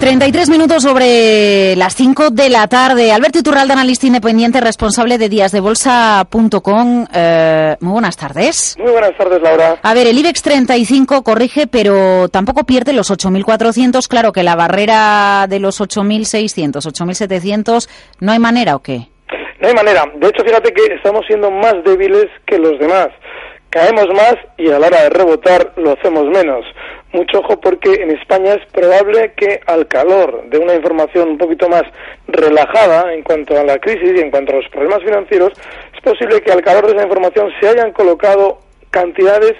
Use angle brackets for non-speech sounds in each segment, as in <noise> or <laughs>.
33 minutos sobre las 5 de la tarde. Alberto Iturralde, analista independiente, responsable de díasdebolsa.com. Eh, muy buenas tardes. Muy buenas tardes, Laura. A ver, el IBEX 35 corrige, pero tampoco pierde los 8.400. Claro que la barrera de los 8.600, 8.700, ¿no hay manera o qué? No hay manera. De hecho, fíjate que estamos siendo más débiles que los demás. Caemos más y a la hora de rebotar lo hacemos menos. Mucho ojo porque en España es probable que al calor de una información un poquito más relajada en cuanto a la crisis y en cuanto a los problemas financieros, es posible que al calor de esa información se hayan colocado cantidades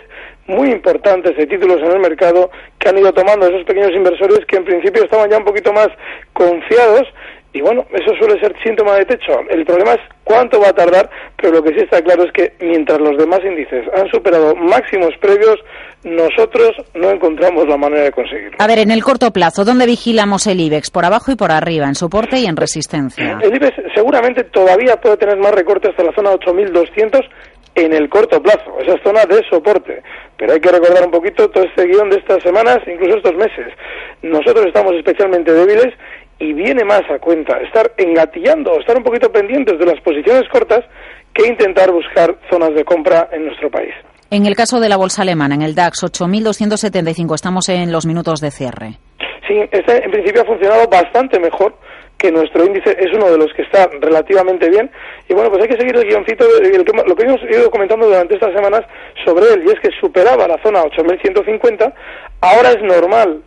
muy importantes de títulos en el mercado que han ido tomando esos pequeños inversores que en principio estaban ya un poquito más confiados y bueno, eso suele ser síntoma de techo. El problema es cuánto va a tardar, pero lo que sí está claro es que mientras los demás índices han superado máximos previos, nosotros no encontramos la manera de conseguirlo. A ver, en el corto plazo, ¿dónde vigilamos el IBEX? ¿Por abajo y por arriba? ¿En soporte y en resistencia? El IBEX seguramente todavía puede tener más recorte hasta la zona 8200 en el corto plazo, esa zona de soporte. Pero hay que recordar un poquito todo este guion de estas semanas, incluso estos meses. Nosotros estamos especialmente débiles y viene más a cuenta estar engatillando, estar un poquito pendientes de las posiciones cortas que intentar buscar zonas de compra en nuestro país. En el caso de la bolsa alemana, en el DAX 8.275, estamos en los minutos de cierre. Sí, este en principio ha funcionado bastante mejor que nuestro índice es uno de los que está relativamente bien. Y bueno, pues hay que seguir el guioncito, lo que hemos ido comentando durante estas semanas sobre él, y es que superaba la zona 8.150, ahora es normal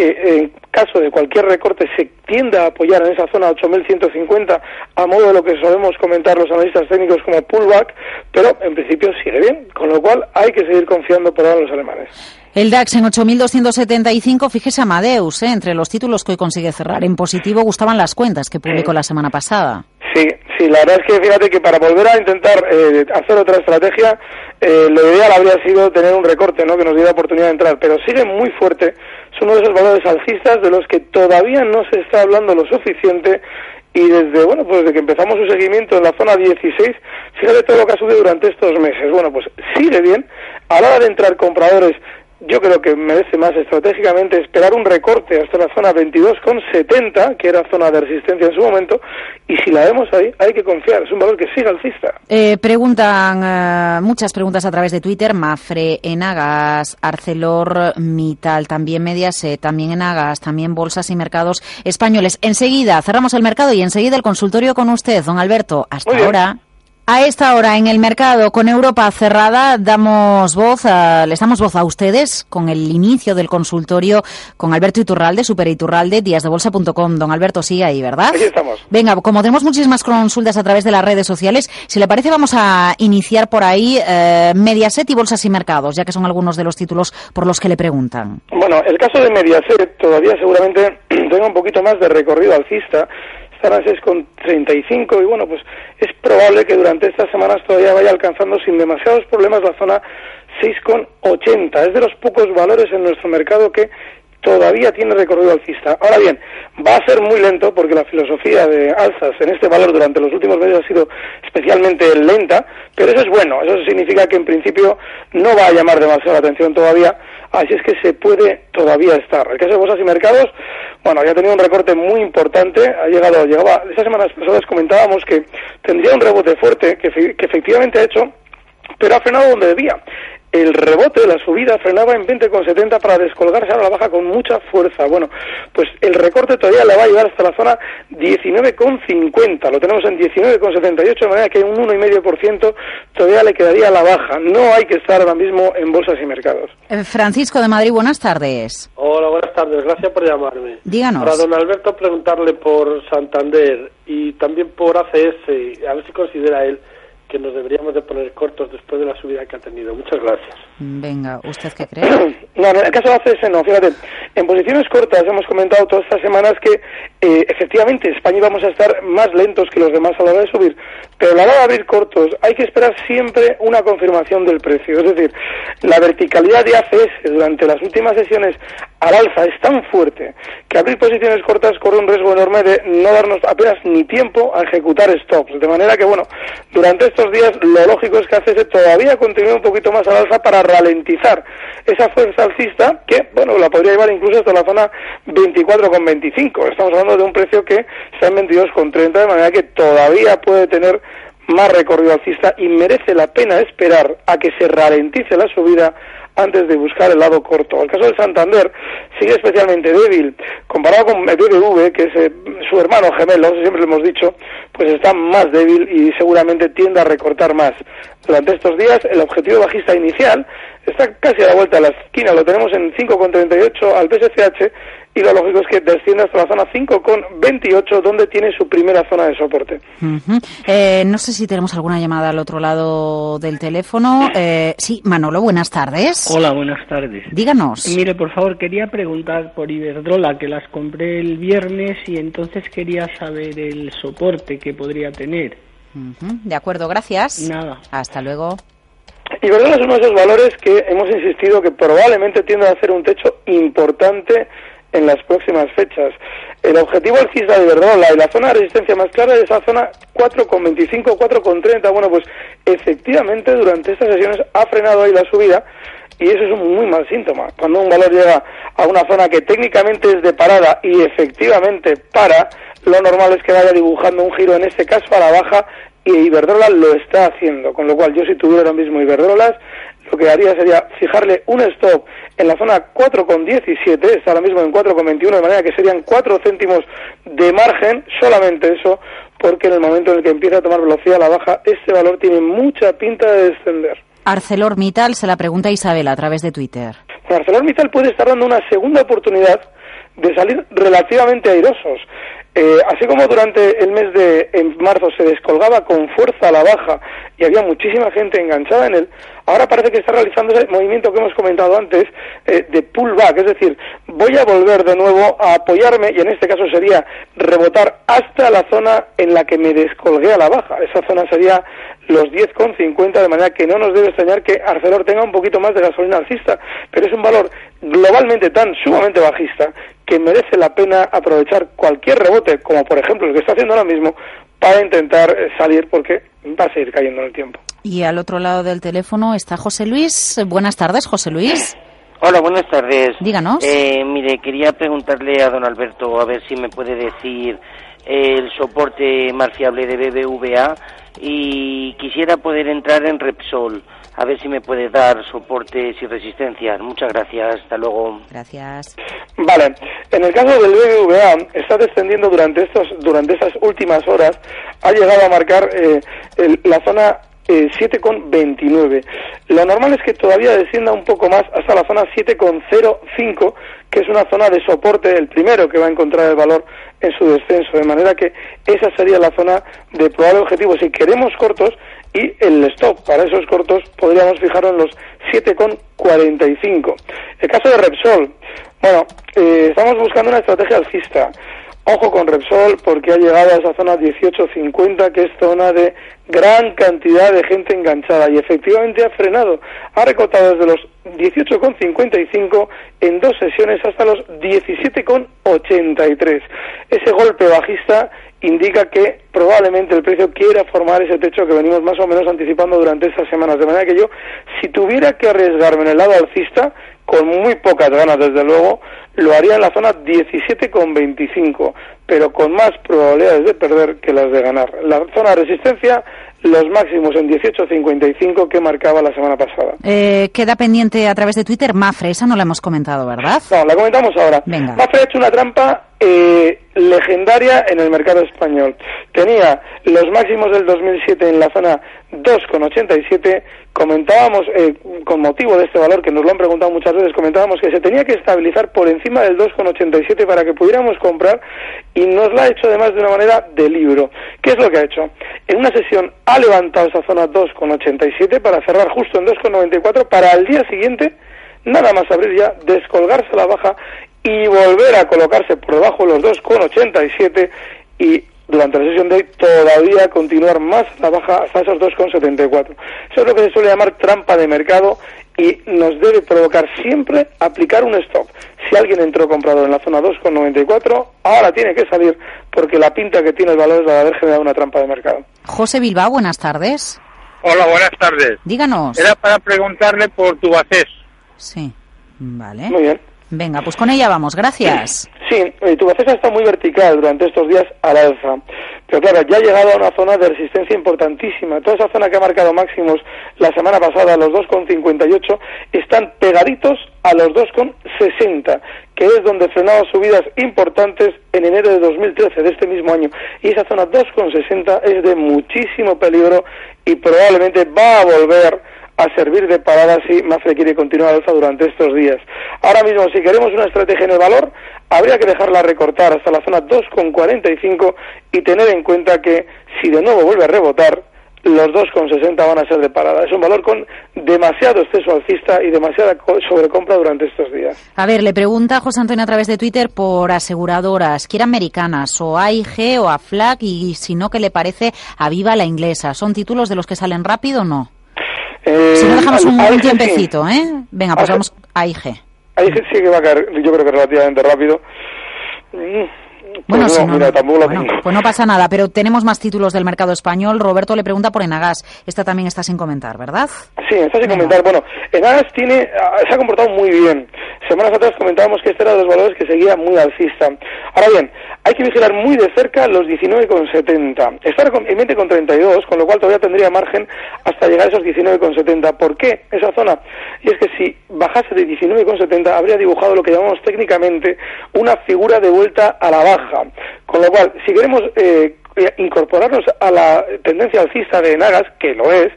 que en caso de cualquier recorte se tienda a apoyar en esa zona 8.150 a modo de lo que solemos comentar los analistas técnicos como pullback, pero en principio sigue bien, con lo cual hay que seguir confiando por ahora en los alemanes. El DAX en 8.275, fíjese Amadeus, ¿eh? entre los títulos que hoy consigue cerrar en positivo, gustaban las cuentas que publicó la semana pasada. Sí, sí, la verdad es que fíjate que para volver a intentar eh, hacer otra estrategia, eh, lo ideal habría sido tener un recorte, ¿no? Que nos diera oportunidad de entrar, pero sigue muy fuerte. Es uno de esos valores alcistas de los que todavía no se está hablando lo suficiente y desde bueno pues desde que empezamos su seguimiento en la zona 16 fíjate todo lo que ha durante estos meses. Bueno pues sigue bien. A la hora de entrar compradores yo creo que merece más estratégicamente esperar un recorte hasta la zona 22,70, que era zona de resistencia en su momento, y si la vemos ahí, hay que confiar, es un valor que sigue alcista. Eh, preguntan eh, muchas preguntas a través de Twitter, Mafre, Enagas, Arcelor, Mital, también Mediaset, también Enagas, también bolsas y mercados españoles. Enseguida cerramos el mercado y enseguida el consultorio con usted, don Alberto. Hasta ahora. A esta hora en el mercado con Europa cerrada damos voz a, les damos voz a ustedes con el inicio del consultorio con Alberto Iturralde, Super Iturralde, díasdebolsa.com. Don Alberto, sigue ahí, ¿verdad? Aquí estamos. Venga, como tenemos muchísimas consultas a través de las redes sociales, si le parece vamos a iniciar por ahí eh, Mediaset y Bolsas y Mercados, ya que son algunos de los títulos por los que le preguntan. Bueno, el caso de Mediaset todavía seguramente <clears throat> tenga un poquito más de recorrido alcista están a 6,35 y bueno, pues es probable que durante estas semanas todavía vaya alcanzando sin demasiados problemas la zona 6,80. Es de los pocos valores en nuestro mercado que todavía tiene recorrido alcista. Ahora bien, va a ser muy lento porque la filosofía de alzas en este valor durante los últimos meses ha sido especialmente lenta, pero eso es bueno, eso significa que en principio no va a llamar demasiado la atención todavía, así es que se puede todavía estar. El caso de bolsas y mercados, bueno, ya ha tenido un recorte muy importante, ha llegado, llegaba, estas semanas pasadas comentábamos que tendría un rebote fuerte, que, que efectivamente ha hecho, pero ha frenado donde debía el rebote de la subida frenaba en 20,70 para descolgarse ahora la baja con mucha fuerza. Bueno, pues el recorte todavía le va a llevar hasta la zona 19,50. Lo tenemos en 19,78, de manera que un 1,5% todavía le quedaría a la baja. No hay que estar ahora mismo en bolsas y mercados. Eh, Francisco de Madrid, buenas tardes. Hola, buenas tardes. Gracias por llamarme. Díganos. Para don Alberto preguntarle por Santander y también por ACS, a ver si considera él que nos deberíamos de poner cortos después de la subida que ha tenido. Muchas gracias. Venga, ¿usted qué cree? <clears throat> no, en el caso de ACS no, fíjate, en posiciones cortas hemos comentado todas estas semanas que eh, efectivamente España vamos a estar más lentos que los demás a la hora de subir, pero a la hora de abrir cortos hay que esperar siempre una confirmación del precio, es decir, la verticalidad de ACS durante las últimas sesiones al alza es tan fuerte que abrir posiciones cortas corre un riesgo enorme de no darnos apenas ni tiempo a ejecutar stops, de manera que bueno, durante estos días lo lógico es que ACS todavía continúe un poquito más al alza para ralentizar esa fuerza alcista que, bueno, la podría llevar incluso hasta la zona 24,25. Estamos hablando de un precio que está en 22,30, de manera que todavía puede tener más recorrido alcista y merece la pena esperar a que se ralentice la subida antes de buscar el lado corto. El caso del Santander sigue especialmente débil. Comparado con el BBV, que es eh, su hermano gemelo, siempre lo hemos dicho, pues está más débil y seguramente tiende a recortar más. Durante estos días, el objetivo bajista inicial está casi a la vuelta de la esquina. Lo tenemos en 5,38 al PSCH y lo lógico es que descienda hasta la zona 5,28 donde tiene su primera zona de soporte. eh, no sé si tenemos alguna llamada al otro lado del teléfono. Eh, sí, Manolo, buenas tardes. Hola, buenas tardes. Díganos. Mire, por favor, quería preguntar por Iberdrola, que las compré el viernes y entonces quería saber el soporte que podría tener. De acuerdo, gracias. Nada. Hasta luego. Iberdrola es uno de esos valores que hemos insistido que probablemente tienden a hacer un techo importante en las próximas fechas. El objetivo alcista de Iberdrola y la zona de resistencia más clara es esa zona 4,25, 4,30. Bueno, pues efectivamente durante estas sesiones ha frenado ahí la subida y eso es un muy mal síntoma. Cuando un valor llega a una zona que técnicamente es de parada y efectivamente para, lo normal es que vaya dibujando un giro, en este caso a la baja, y Iberdrola lo está haciendo. Con lo cual, yo si tuviera ahora mismo Iberdrolas, lo que haría sería fijarle un stop en la zona 4,17, está ahora mismo en 4,21, de manera que serían 4 céntimos de margen, solamente eso, porque en el momento en el que empieza a tomar velocidad a la baja, este valor tiene mucha pinta de descender. ArcelorMittal se la pregunta Isabel a través de Twitter. ArcelorMittal puede estar dando una segunda oportunidad de salir relativamente airosos. Eh, así como durante el mes de en marzo se descolgaba con fuerza a la baja y había muchísima gente enganchada en él, ahora parece que está realizando ese movimiento que hemos comentado antes eh, de pullback, es decir, voy a volver de nuevo a apoyarme y en este caso sería rebotar hasta la zona en la que me descolgué a la baja. Esa zona sería los 10,50, de manera que no nos debe extrañar que Arcelor tenga un poquito más de gasolina alcista, pero es un valor globalmente tan sumamente bajista que merece la pena aprovechar cualquier rebote, como por ejemplo el que está haciendo ahora mismo, para intentar salir porque va a seguir cayendo en el tiempo. Y al otro lado del teléfono está José Luis. Buenas tardes, José Luis. Hola, buenas tardes. Díganos. Eh, mire, quería preguntarle a don Alberto a ver si me puede decir el soporte más fiable de BBVA y quisiera poder entrar en Repsol. A ver si me puede dar soportes y resistencias. Muchas gracias. Hasta luego. Gracias. Vale. En el caso del BBVA, está descendiendo durante estos durante estas últimas horas. Ha llegado a marcar eh, el, la zona eh, 7,29. Lo normal es que todavía descienda un poco más hasta la zona 7,05, que es una zona de soporte, el primero que va a encontrar el valor en su descenso. De manera que esa sería la zona de probable objetivo. Si queremos cortos y el stop para esos cortos podríamos fijarlo en los 7,45. El caso de Repsol, bueno, eh, estamos buscando una estrategia alcista. Ojo con Repsol porque ha llegado a esa zona 18.50 que es zona de gran cantidad de gente enganchada y efectivamente ha frenado. Ha recortado desde los 18,55 en dos sesiones hasta los 17,83. Ese golpe bajista indica que probablemente el precio quiera formar ese techo que venimos más o menos anticipando durante estas semanas. De manera que yo, si tuviera que arriesgarme en el lado alcista, con muy pocas ganas desde luego, lo haría en la zona 17,25, pero con más probabilidades de perder que las de ganar. La zona de resistencia, los máximos en 18,55 que marcaba la semana pasada. Eh, queda pendiente a través de Twitter Mafre, esa no la hemos comentado, ¿verdad? No, la comentamos ahora. Venga. Mafre ha hecho una trampa eh, legendaria en el mercado español. Tenía los máximos del 2007 en la zona 2,87. Comentábamos, eh, con motivo de este valor, que nos lo han preguntado muchas veces, comentábamos que se tenía que estabilizar por encima del 2,87 para que pudiéramos comprar y nos lo ha hecho además de una manera de libro. ¿Qué es lo que ha hecho? En una sesión ha levantado esa zona 2,87 para cerrar justo en 2,94 para al día siguiente nada más abrir ya, descolgarse la baja y volver a colocarse por debajo de los 2,87 y durante la sesión de hoy todavía continuar más a la baja hasta esos 2,74. Eso es lo que se suele llamar trampa de mercado y nos debe provocar siempre aplicar un stop. Si alguien entró comprador en la zona 2,94, ahora tiene que salir porque la pinta que tiene el valor es la de haber generado una trampa de mercado. José Bilbao, buenas tardes. Hola, buenas tardes. Díganos. Era para preguntarle por tu Tubacés. Sí, vale. Muy bien. Venga, pues con ella vamos, gracias. Sí, eh, tu base está muy vertical durante estos días al alza, pero claro, ya ha llegado a una zona de resistencia importantísima. Toda esa zona que ha marcado máximos la semana pasada, los 2,58, están pegaditos a los 2,60, que es donde frenaba subidas importantes en enero de 2013, de este mismo año. Y esa zona 2,60 es de muchísimo peligro y probablemente va a volver a servir de parada si Mafre quiere continuar alza durante estos días. Ahora mismo, si queremos una estrategia en el valor, habría que dejarla recortar hasta la zona 2,45 y tener en cuenta que si de nuevo vuelve a rebotar, los 2,60 van a ser de parada. Es un valor con demasiado exceso alcista y demasiada sobrecompra durante estos días. A ver, le pregunta José Antonio a través de Twitter por aseguradoras, quiere americanas o AIG o AFLAC y si no, ¿qué le parece a Viva la inglesa? ¿Son títulos de los que salen rápido o no? Eh, si no dejamos un, AIG tiempecito, sí. ¿eh? Venga, pues AIG. vamos a IG. AIG sí que va a caer, yo creo que relativamente rápido. Mm, Bueno, pues si no, mira, Bueno, pues no pasa nada, pero tenemos más títulos del mercado español. Roberto le pregunta por Enagas. Esta también está sin comentar, ¿verdad? Sí, está sin Venga. comentar. Bueno, Enagas tiene, ah, se ha comportado muy bien. Semanas atrás comentábamos que este era de los valores que seguía muy alcista. Ahora bien, hay que vigilar muy de cerca los 19,70. Está con- en 20,32, con lo cual todavía tendría margen hasta llegar a esos 19,70. ¿Por qué esa zona? Y es que si bajase de 19,70 habría dibujado lo que llamamos técnicamente una figura de vuelta a la baja. Con lo cual, si queremos eh, incorporarnos a la tendencia alcista de Nagas, que lo es,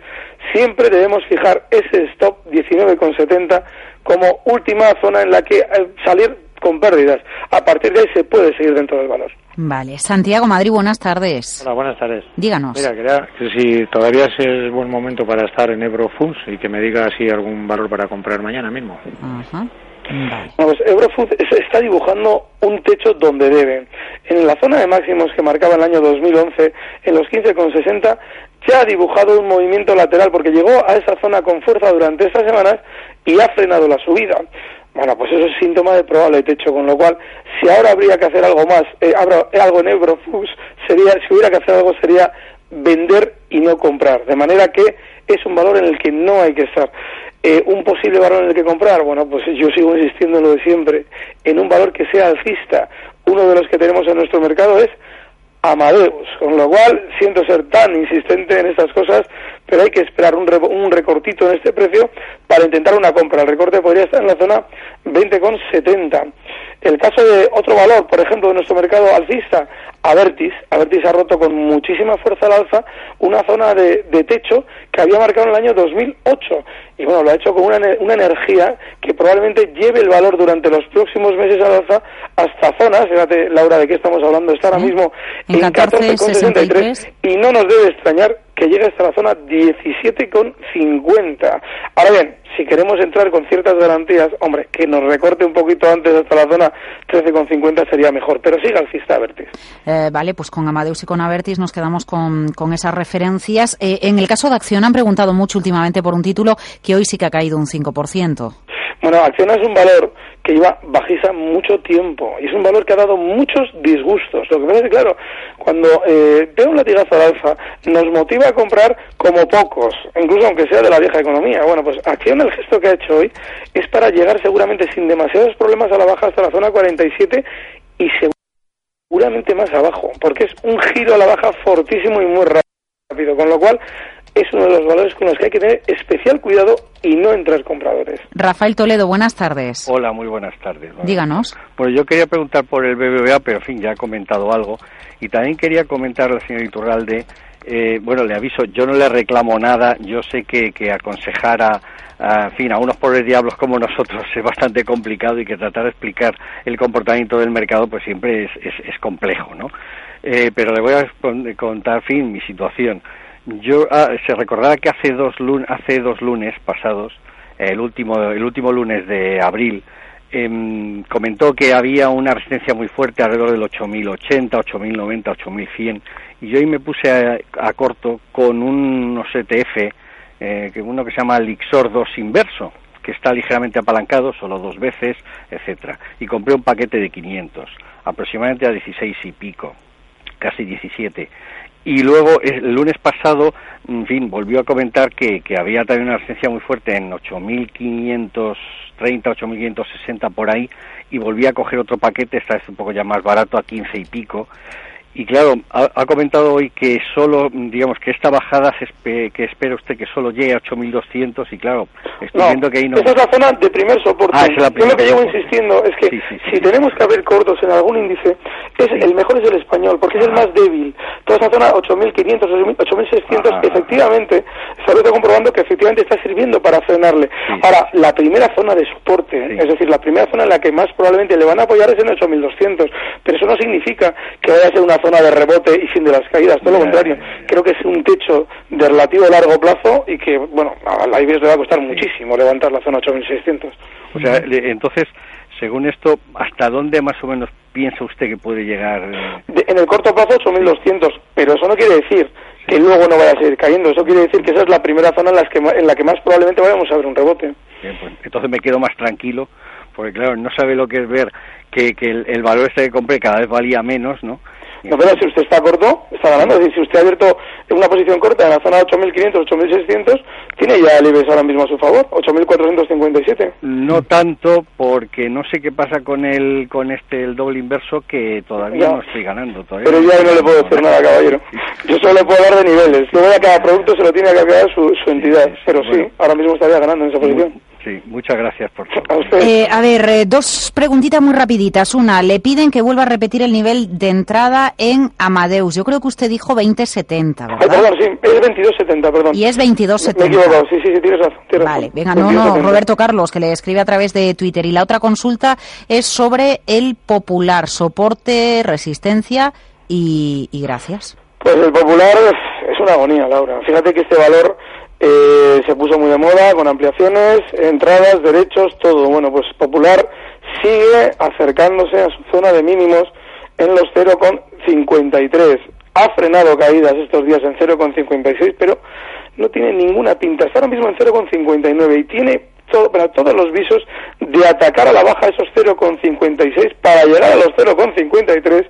siempre debemos fijar ese stop 19,70 como última zona en la que eh, salir con pérdidas. A partir de ahí se puede seguir dentro del valor. Vale. Santiago Madrid, buenas tardes. Hola, buenas tardes. Díganos. Mira, quería que si todavía es el buen momento para estar en Ebro Foods y que me diga si algún valor para comprar mañana mismo. Ajá. Vale. Vamos, Eurofood es- está dibujando un techo donde debe. En la zona de máximos que marcaba el año 2011, en los 15,60, ya ha dibujado un movimiento lateral porque llegó a esa zona con fuerza durante estas semanas y ha frenado la subida. Bueno, pues eso es síntoma de probable techo, con lo cual, si ahora habría que hacer algo más, eh, habrá- algo en Eurofoods, sería, si hubiera que hacer algo sería vender y no comprar. De manera que es un valor en el que no hay que estar. Eh, un posible valor en el que comprar, bueno, pues yo sigo insistiendo en lo de siempre, en un valor que sea alcista. Uno de los que tenemos en nuestro mercado es Amadeus, con lo cual siento ser tan insistente en estas cosas, pero hay que esperar un, un recortito en este precio para intentar una compra. El recorte podría estar en la zona 20,70. El caso de otro valor, por ejemplo, de nuestro mercado alcista, Avertis. Avertis ha roto con muchísima fuerza al alza una zona de, de techo que había marcado en el año 2008. Y bueno, lo ha hecho con una, una energía que probablemente lleve el valor durante los próximos meses al alza hasta zonas, fíjate Laura de qué estamos hablando, está ahora mismo En en 14,63 y no nos debe extrañar que llegue hasta la zona 17,50. Ahora bien, si queremos entrar con ciertas garantías, hombre, que nos recorte un poquito antes hasta la zona 13,50 sería mejor, pero siga alcista Avertis. Eh, vale, pues con Amadeus y con Avertis nos quedamos con, con esas referencias. Eh, en el caso de Acción han preguntado mucho últimamente por un título que hoy sí que ha caído un 5%. Bueno, Acciona es un valor que lleva bajista mucho tiempo y es un valor que ha dado muchos disgustos. Lo que pasa es que, claro, cuando eh, veo un latigazo al alza, nos motiva a comprar como pocos, incluso aunque sea de la vieja economía. Bueno, pues Acciona el gesto que ha hecho hoy es para llegar seguramente sin demasiados problemas a la baja hasta la zona 47 y seguramente más abajo, porque es un giro a la baja fortísimo y muy rápido, con lo cual es uno de los valores con los que hay que tener especial cuidado y no entrar compradores. Rafael Toledo, buenas tardes. Hola, muy buenas tardes. Díganos. Bueno, yo quería preguntar por el BBVA, pero en fin, ya ha comentado algo. Y también quería comentar al señor Iturralde, eh, bueno, le aviso, yo no le reclamo nada, yo sé que, que aconsejar a, en fin, a unos pobres diablos como nosotros <laughs> es bastante complicado y que tratar de explicar el comportamiento del mercado pues siempre es, es, complejo, ¿no? Eh, pero le voy a contar, en fin, mi situación. Yo ah, se recordará que hace dos hace dos lunes pasados, el último el último lunes de abril, em, comentó que había una resistencia muy fuerte alrededor del 8080, 8090, 8100 y yo ahí me puse a, corto con unos ETF, eh, uno que se llama Lixor 2 inverso, que está ligeramente apalancado, solo dos veces, etcétera, y compré un paquete de 500, aproximadamente a 16 y pico, casi 17 y luego el lunes pasado, en fin, volvió a comentar que, que había también una resistencia muy fuerte en 8.530, 8.560 por ahí, y volví a coger otro paquete, esta vez un poco ya más barato, a 15 y pico, y claro, ha, comentado hoy que solo, digamos, que esta bajada se que espera usted que solo llegue a 8.200 y claro, estoy viendo que ahí no... Esa es la zona de primer soporte. Ah, Yo lo que llevo insistiendo es que si tenemos que haber cortos en algún índice, es el mejor es el español, porque es el más débil. Toda esa zona 8.500, 8.600, efectivamente, está comprobando que efectivamente está sirviendo para frenarle. Ahora, la primera zona de soporte, es decir, la primera zona en la que más probablemente le van a apoyar es en 8.200, pero eso no significa que vaya a ser una zona de rebote y fin de las caídas, todo lo contrario. Creo que es un techo de relativo largo plazo y que, bueno, a la IBEX le va a costar muchísimo levantar la zona 8600. O sea, entonces, según esto, ¿hasta dónde más o menos piensa usted que puede llegar? en el corto plazo 8200, pero eso no quiere decir que luego no vaya a seguir cayendo. Eso quiere decir que esa es la primera zona en, las que, en la que más probablemente vayamos a ver un rebote. Bien, pues, entonces me quedo más tranquilo, porque claro, no sabe lo que es ver que, que el, el valor este que compré cada vez valía menos, ¿no? No, pero si usted está corto, está ganando. Es decir, si usted ha abierto una posición corta en la zona 8.500, 8.600, tiene ya el IBEX ahora mismo a su favor, 8.457. No tanto, porque no sé qué pasa con el con este el doble inverso que todavía no, estoy ganando. Todavía pero ya no le puedo decir nada, caballero. Yo solo le puedo dar de niveles. Luego a cada producto se lo tiene que quedar su, su entidad. pero sí, ahora mismo estaría ganando en esa posición. Sí, muchas gracias por todo. Eh, a ver, eh, dos preguntitas muy rapiditas. Una, le piden que vuelva a repetir el nivel de entrada en Amadeus. Yo creo que usted dijo 2070, ¿verdad? Ay, perdón, sí, es 2270, perdón. Y es 2270. Me sí, sí, sí, tienes razón. vale, venga, no, no, Roberto Carlos, que le escribe a través de Twitter. Y la otra consulta es sobre el popular, soporte, resistencia y, y gracias. Pues el popular es una agonía, Laura. Fíjate que este valor eh, se puso muy de moda con ampliaciones, entradas, derechos, todo. Bueno, pues Popular sigue acercándose a su zona de mínimos en los 0,53. Ha frenado caídas estos días en 0,56, pero no tiene ninguna pinta. Está ahora mismo en 0,59 y tiene todo, para todos los visos de atacar a la baja esos 0,56 para llegar a los 0,53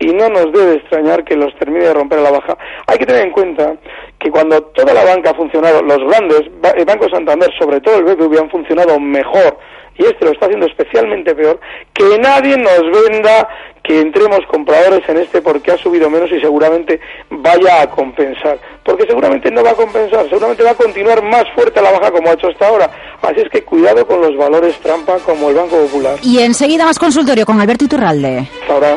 y no nos debe extrañar que los termine de romper a la baja. Hay que tener en cuenta que cuando toda la banca ha funcionado, los grandes, el Banco Santander, sobre todo el BBV, han funcionado mejor y este lo está haciendo especialmente peor, que nadie nos venda que entremos compradores en este porque ha subido menos y seguramente vaya a compensar. Porque seguramente no va a compensar, seguramente va a continuar más fuerte a la baja como ha hecho hasta ahora. Así es que cuidado con los valores trampa como el Banco Popular. Y enseguida más consultorio con Alberto Iturralde. ahora.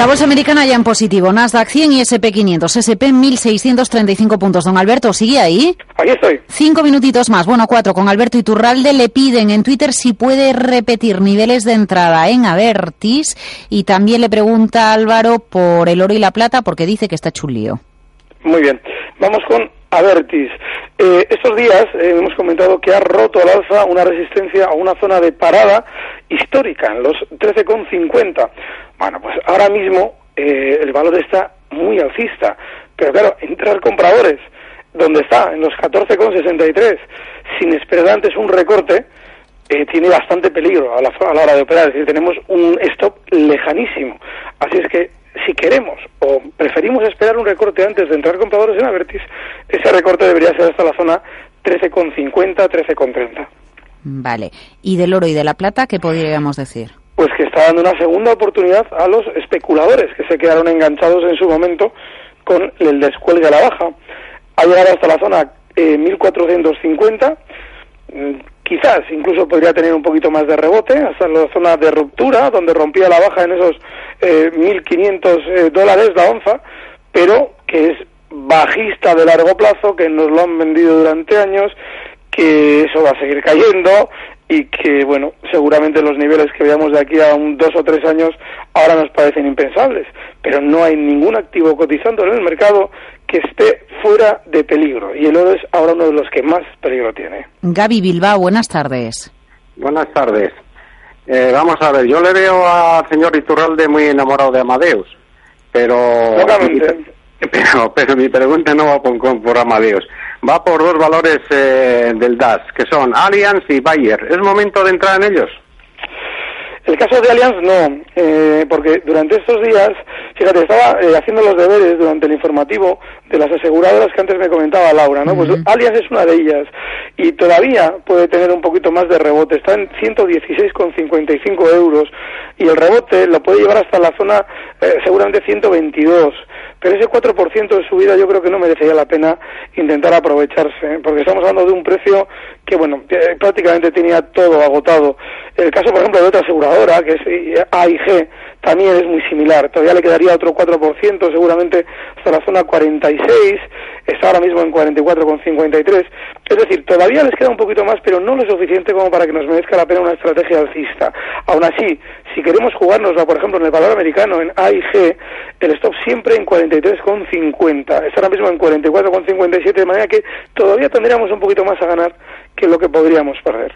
La bolsa americana ya en positivo. Nasdaq 100 y SP 500. SP 1635 puntos. Don Alberto, ¿sigue ahí? Ahí estoy. Cinco minutitos más. Bueno, cuatro. Con Alberto Iturralde le piden en Twitter si puede repetir niveles de entrada en Avertis. Y también le pregunta Álvaro por el oro y la plata porque dice que está chulío. Muy bien. Vamos con Avertis. Eh, estos días eh, hemos comentado que ha roto al alza una resistencia a una zona de parada histórica en los 13,50. Bueno, pues ahora mismo eh, el valor está muy alcista, pero claro, entrar compradores, donde está, en los 14,63, sin esperar antes un recorte, eh, tiene bastante peligro a la, a la hora de operar, es decir, tenemos un stop lejanísimo. Así es que si queremos o preferimos esperar un recorte antes de entrar compradores en Avertis, ese recorte debería ser hasta la zona 13,50, 13,30. Vale. ¿Y del oro y de la plata qué podríamos decir? pues que está dando una segunda oportunidad a los especuladores que se quedaron enganchados en su momento con el descuelgue a la baja. Ha llegado hasta la zona eh, 1450, mm, quizás incluso podría tener un poquito más de rebote, hasta la zona de ruptura, donde rompía la baja en esos eh, 1.500 eh, dólares la onza, pero que es bajista de largo plazo, que nos lo han vendido durante años, que eso va a seguir cayendo y que, bueno, seguramente los niveles que veamos de aquí a un dos o tres años ahora nos parecen impensables, pero no hay ningún activo cotizando en el mercado que esté fuera de peligro y el oro es ahora uno de los que más peligro tiene. Gaby Bilbao, buenas tardes. Buenas tardes. Eh, vamos a ver, yo le veo al señor Iturralde muy enamorado de Amadeus, pero... Pero, <laughs> pero mi pregunta no va por, por Amadeus, va por dos valores eh, del DAS, que son Allianz y Bayer. ¿Es momento de entrar en ellos? El caso de Allianz no, eh, porque durante estos días, fíjate, estaba eh, haciendo los deberes durante el informativo de las aseguradoras que antes me comentaba Laura, ¿no? Pues Allianz es una de ellas y todavía puede tener un poquito más de rebote, está en 116,55 euros y el rebote lo puede llevar hasta la zona eh, seguramente 122 pero ese 4% de subida yo creo que no merecería la pena intentar aprovecharse, porque estamos hablando de un precio que, bueno, prácticamente tenía todo agotado. El caso, por ejemplo, de otra aseguradora, que es AIG, también es muy similar. Todavía le quedaría otro 4%, seguramente hasta la zona 46, está ahora mismo en 44,53. Es decir, todavía les queda un poquito más, pero no lo suficiente como para que nos merezca la pena una estrategia alcista. Aún así, si queremos jugárnosla, por ejemplo, en el valor americano, en AIG, el stop siempre en 43,50. Está ahora mismo en 44,57, de manera que todavía tendríamos un poquito más a ganar que lo que podríamos perder.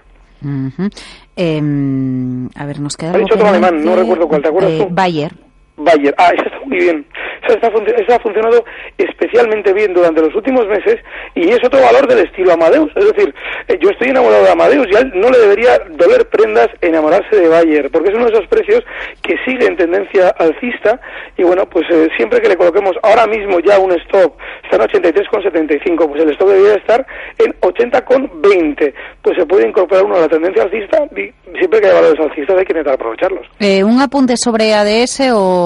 Eh, a ver, nos queda. Ha dicho otro alemán, no recuerdo cuál, ¿te acuerdas eh, tú? Bayer. Bayer. Ah, esa está muy bien. Esa, está, esa, ha funcionado especialmente bien durante los últimos meses y es otro valor del estilo Amadeus. Es decir, eh, yo estoy enamorado de Amadeus y a él no le debería doler prendas enamorarse de Bayer, porque es uno de esos precios que sigue en tendencia alcista y bueno, pues eh, siempre que le coloquemos ahora mismo ya un stop, está en 83,75, pues el stop debería estar en 80,20. Pues se puede incorporar uno a la tendencia alcista y siempre que hay valores alcistas hay que intentar aprovecharlos. Eh, ¿Un apunte sobre ADS o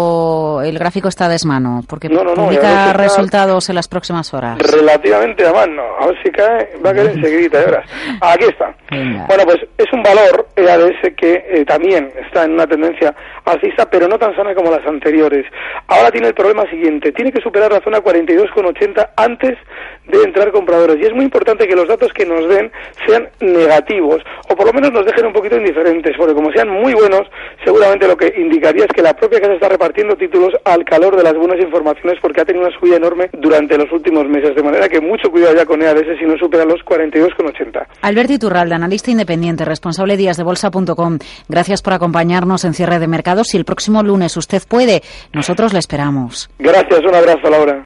el gráfico está a desmano? Porque No, no, no, publica resultados en las próximas horas. Relativamente a mano. A ver si cae, va a caer <laughs> enseguida, ya verás. Aquí está. Venga. Bueno, pues es un valor EADS que eh, también está en una tendencia alcista, pero no tan sana como las anteriores. Ahora tiene el problema siguiente, tiene que superar la zona 42,80 antes de entrar compradores. Y es muy importante que los datos que nos den sean negativos, o por lo menos nos dejen un poquito indiferentes, porque como sean muy buenos, seguramente lo que indicaría es que la propia casa está repartiendo títulos al calor de las buenas informaciones, porque ha tenido una subida enorme durante los últimos meses. De manera que mucho cuidado ya con EADS si no supera los 42,80. Alberto Iturralde, analista independiente, responsable de díasdebolsa.com. Gracias por acompañarnos en cierre de mercados. Si el próximo lunes usted puede, nosotros le esperamos. Gracias, un abrazo, Laura.